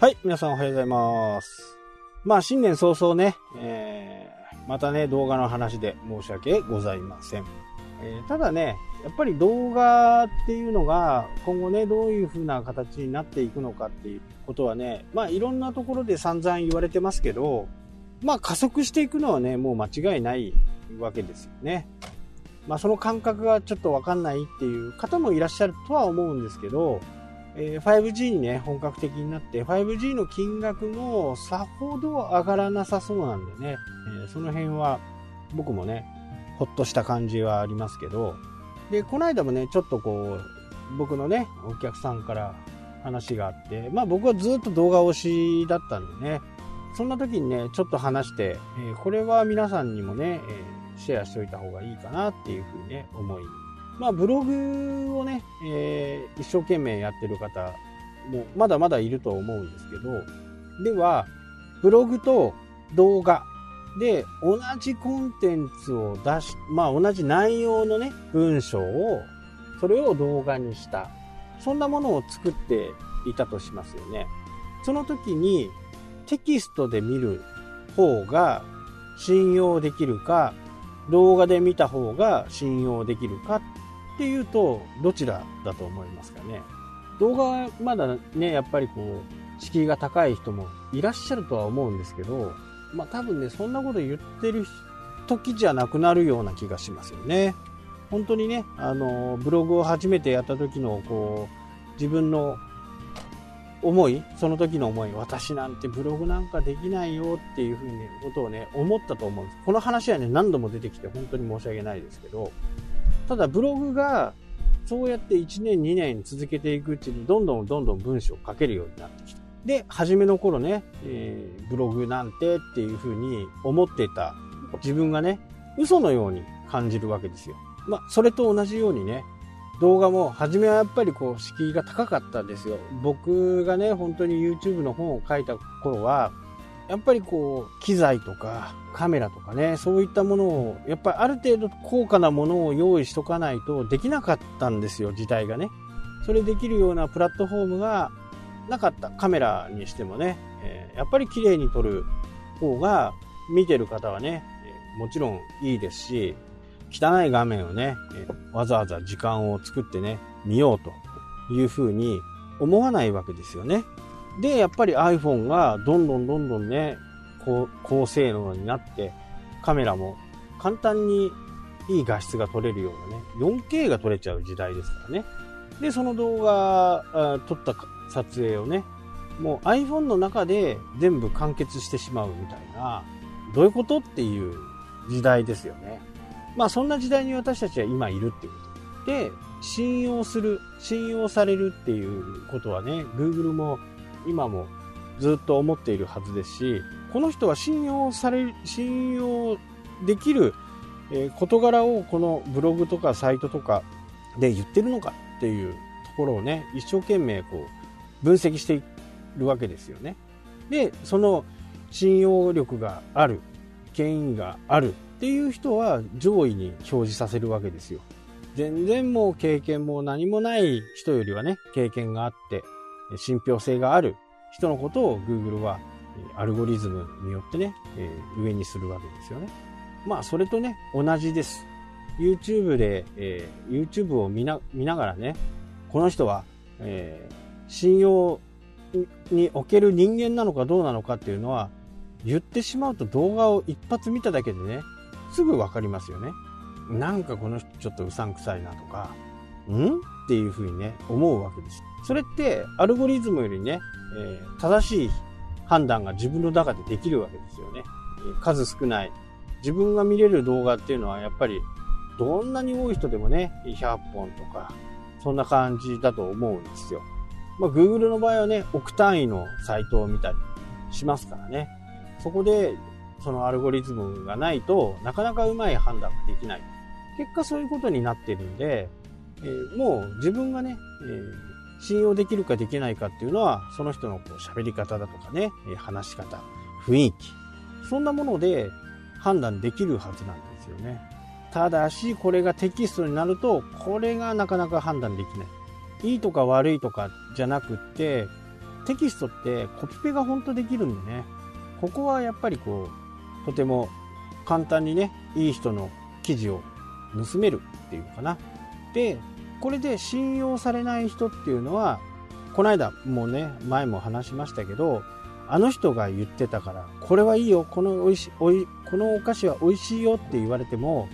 はい、皆さんおはようございます。まあ、新年早々ね、えー、またね、動画の話で申し訳ございません。えーただね、やっぱり動画っていうのが今後ね、どういう風な形になっていくのかっていうことはね、まあいろんなところで散々言われてますけど、まあ加速していくのはね、もう間違いないわけですよね。まあその感覚がちょっとわかんないっていう方もいらっしゃるとは思うんですけど、え 5G にね、本格的になって、5G の金額もさほど上がらなさそうなんでね、えその辺は僕もね、ほっとした感じはありますけど、で、この間もね、ちょっとこう、僕のね、お客さんから話があって、まあ僕はずっと動画推しだったんでね、そんな時にね、ちょっと話して、えこれは皆さんにもね、えシェアしておいた方がいいかなっていうふうにね、思い。まあブログをね、えー一生懸命やってる方もまだまだいると思うんですけど、では、ブログと動画で同じコンテンツを出し、まあ同じ内容のね、文章を、それを動画にした。そんなものを作っていたとしますよね。その時にテキストで見る方が信用できるか、動画で見た方が信用できるかていうと、どちらだと思いますかね。動画はまだね、やっぱりこう、敷居が高い人もいらっしゃるとは思うんですけど、まあ多分ね、そんなこと言ってる時じゃなくなるような気がしますよね。本当にね、あの、ブログを初めてやった時の、こう、自分の思い、その時の思い、私なんてブログなんかできないよっていうふうにことをね、思ったと思うんです。この話はね、何度も出てきて本当に申し訳ないですけど、ただブログがそうやって1年2年続けていくうちにどんどんどんどん文章を書けるようになってきた。で、初めの頃ね、えーブログなんてっていうふうに思ってた自分がね、嘘のように感じるわけですよ。まあ、それと同じようにね、動画も初めはやっぱりこう敷居が高かったんですよ。僕がね、本当に YouTube の本を書いた頃は、やっぱりこう機材とかカメラとかね、そういったものを、やっぱりある程度高価なものを用意しとかないとできなかったんですよ、時代がね。それできるようなプラットフォームがなかった。カメラにしてもね、えやっぱり綺麗に撮る方が見てる方はね、えもちろんいいですし、汚い画面をね、わざわざ時間を作ってね、見ようというふうに思わないわけですよね。で、やっぱり iPhone がどんどんどんどんね、高高性能になって、カメラも簡単にいい画質が撮れるようなね、4K が撮れちゃう時代ですからね。で、その動画、撮った撮影をね、もう iPhone の中で全部完結してしまうみたいな、どういうことっていう時代ですよね。まあそんな時代に私たちは今いるっていうこと。で、信用する、信用されるっていうことはね、Google も今もずっと思っているはずですし、この人は信用され、信用できる、事柄をこのブログとかサイトとかで言ってるのかっていうところをね、一生懸命こう分析しているわけですよね。で、その信用力がある、権威があるっていう人は上位に表示させるわけですよ。全然もう経験も何もない人よりはね、経験があって、信憑性がある人のことを Google はアルゴリズムによってね、えー上にするわけですよね。まあ、それとね、同じです。YouTube で、えー YouTube を見な見ながらね、この人は、えー信用における人間なのかどうなのかっていうのは、言ってしまうと動画を一発見ただけでね、すぐわかりますよね。なんかこの人ちょっとうさんくさいなとか、ん？っていうふうにね、思うわけです。それって、アルゴリズムよりね、えー正しい判断が自分の中でできるわけですよね。数少ない。自分が見れる動画っていうのはやっぱり、どんなに多い人でもね、100本とか、そんな感じだと思うんですよ。まあ、Google の場合はね、億単位のサイトを見たりしますからね。そこで、そのアルゴリズムがないとなかなかうまい判断ができない。結果そういうことになってるんで、えーもう自分がね、えー信用できるかできないかっていうのは、その人のこう喋り方だとかね、話し方、雰囲気、そんなもので判断できるはずなんですよね。ただし、これがテキストになると、これがなかなか判断できない。いいとか悪いとかじゃなくって、テキストってコピペが本当できるんでね、ここはやっぱりこう、とても簡単にね、いい人の記事を盗めるっていうのかな。で、これで信用されない人っていうのは、この間もうね、前も話しましたけど、あの人が言ってたから、これはいいよ、このおいしおいこのお菓子は美味しいよって言われても、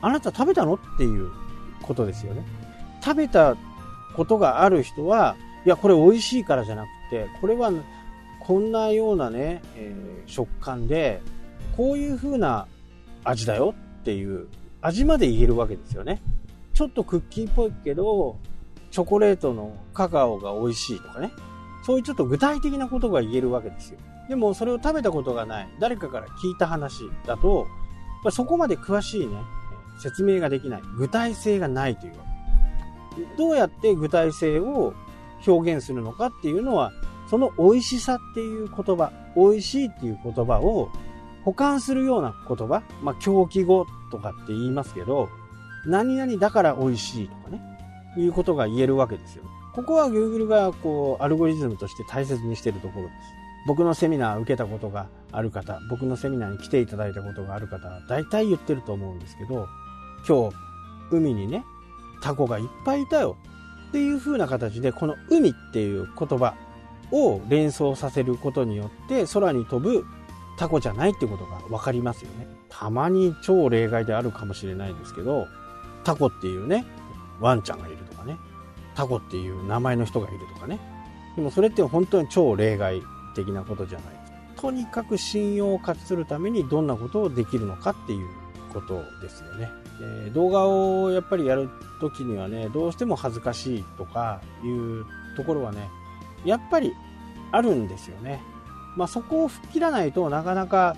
あなた食べたのっていうことですよね。食べたことがある人は、いや、これ美味しいからじゃなくて、これはこんなようなね、えー、食感で、こういう風な味だよっていう味まで言えるわけですよね。ちょっとクッキーっぽいけど、チョコレートのカカオが美味しいとかね。そういうちょっと具体的なことが言えるわけですよ。でもそれを食べたことがない、誰かから聞いた話だと、そこまで詳しいね、説明ができない。具体性がないというわけ。どうやって具体性を表現するのかっていうのは、その美味しさっていう言葉、美味しいっていう言葉を保管するような言葉、まあ狂気語とかって言いますけど、何々だから美味しいとかね、いうことが言えるわけですよ。ここは Google がこう、アルゴリズムとして大切にしているところです。僕のセミナー受けたことがある方、僕のセミナーに来ていただいたことがある方は大体言ってると思うんですけど、今日、海にね、タコがいっぱいいたよっていう風な形で、この海っていう言葉を連想させることによって、空に飛ぶタコじゃないってことが分かりますよね。たまに超例外であるかもしれないですけど、タコっていうね、ワンちゃんがいるとかね、タコっていう名前の人がいるとかね。でもそれって本当に超例外的なことじゃない。とにかく信用を勝ち取るためにどんなことをできるのかっていうことですよね。え動画をやっぱりやるときにはね、どうしても恥ずかしいとかいうところはね、やっぱりあるんですよね。まあそこを吹っ切らないとなかなか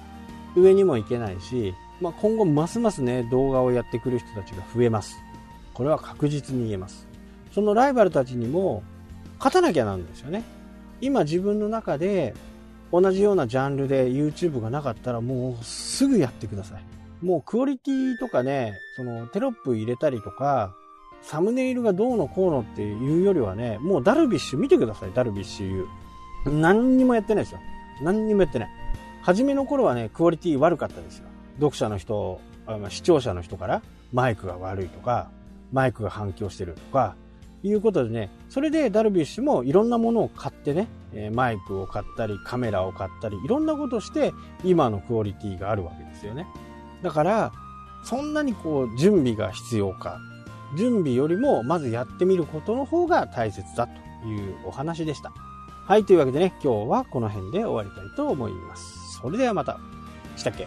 上にもいけないし、まあ、今後ますますね、動画をやってくる人たちが増えます。これは確実に言えます。そのライバルたちにも勝たなきゃなんですよね。今自分の中で同じようなジャンルで YouTube がなかったらもうすぐやってください。もうクオリティとかね、そのテロップ入れたりとか、サムネイルがどうのこうのっていうよりはね、もうダルビッシュ見てください、ダルビッシュ U。何にもやってないですよ。何にもやってない。初めの頃はね、クオリティ悪かったですよ。読者の人、視聴者の人からマイクが悪いとか、マイクが反響してるとか、いうことでね、それでダルビッシュもいろんなものを買ってね、マイクを買ったり、カメラを買ったり、いろんなことして今のクオリティがあるわけですよね。だから、そんなにこう準備が必要か。準備よりもまずやってみることの方が大切だというお話でした。はい、というわけでね、今日はこの辺で終わりたいと思います。それではまた。したっけ？